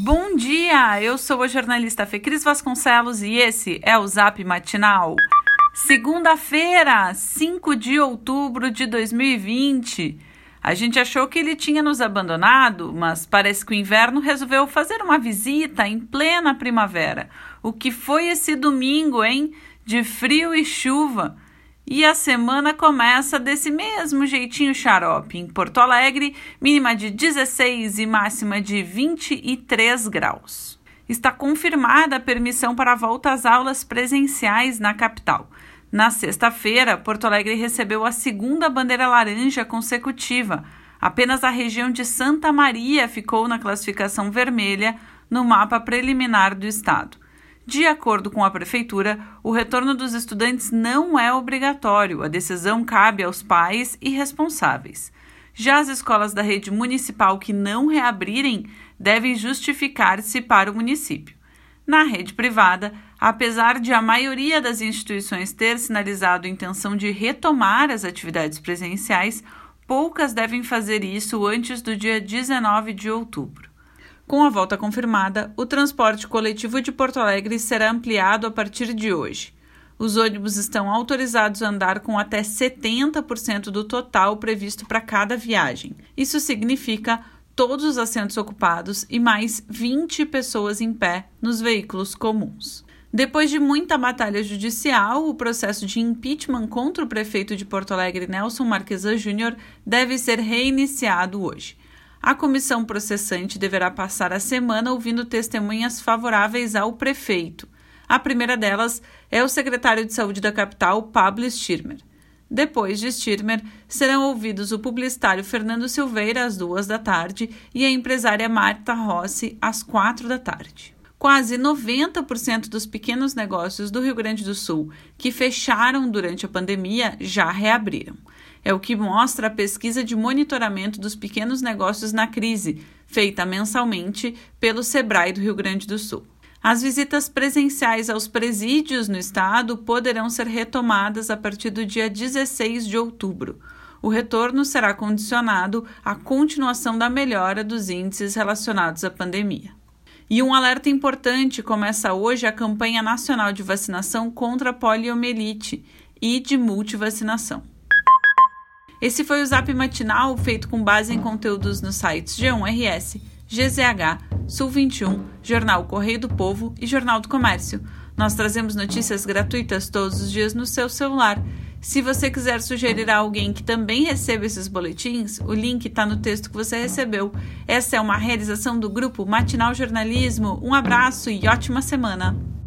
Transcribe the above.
Bom dia, eu sou a jornalista Fecris Vasconcelos e esse é o Zap Matinal. Segunda-feira, 5 de outubro de 2020. A gente achou que ele tinha nos abandonado, mas parece que o inverno resolveu fazer uma visita em plena primavera. O que foi esse domingo, hein? De frio e chuva. E a semana começa desse mesmo jeitinho xarope. Em Porto Alegre, mínima de 16 e máxima de 23 graus. Está confirmada a permissão para a volta às aulas presenciais na capital. Na sexta-feira, Porto Alegre recebeu a segunda bandeira laranja consecutiva. Apenas a região de Santa Maria ficou na classificação vermelha no mapa preliminar do estado. De acordo com a Prefeitura, o retorno dos estudantes não é obrigatório, a decisão cabe aos pais e responsáveis. Já as escolas da rede municipal que não reabrirem devem justificar-se para o município. Na rede privada, apesar de a maioria das instituições ter sinalizado intenção de retomar as atividades presenciais, poucas devem fazer isso antes do dia 19 de outubro. Com a volta confirmada, o transporte coletivo de Porto Alegre será ampliado a partir de hoje. Os ônibus estão autorizados a andar com até 70% do total previsto para cada viagem. Isso significa todos os assentos ocupados e mais 20 pessoas em pé nos veículos comuns. Depois de muita batalha judicial, o processo de impeachment contra o prefeito de Porto Alegre, Nelson Marquesa Júnior, deve ser reiniciado hoje. A comissão processante deverá passar a semana ouvindo testemunhas favoráveis ao prefeito. A primeira delas é o secretário de Saúde da capital, Pablo Stirmer. Depois de Stirmer, serão ouvidos o publicitário Fernando Silveira às duas da tarde e a empresária Marta Rossi às quatro da tarde. Quase 90% dos pequenos negócios do Rio Grande do Sul que fecharam durante a pandemia já reabriram. É o que mostra a pesquisa de monitoramento dos pequenos negócios na crise, feita mensalmente pelo Sebrae do Rio Grande do Sul. As visitas presenciais aos presídios no estado poderão ser retomadas a partir do dia 16 de outubro. O retorno será condicionado à continuação da melhora dos índices relacionados à pandemia. E um alerta importante: começa hoje a campanha nacional de vacinação contra a poliomielite e de multivacinação. Esse foi o Zap Matinal, feito com base em conteúdos nos sites G1RS, GZH, Sul 21, Jornal Correio do Povo e Jornal do Comércio. Nós trazemos notícias gratuitas todos os dias no seu celular. Se você quiser sugerir a alguém que também receba esses boletins, o link está no texto que você recebeu. Essa é uma realização do grupo Matinal Jornalismo. Um abraço e ótima semana!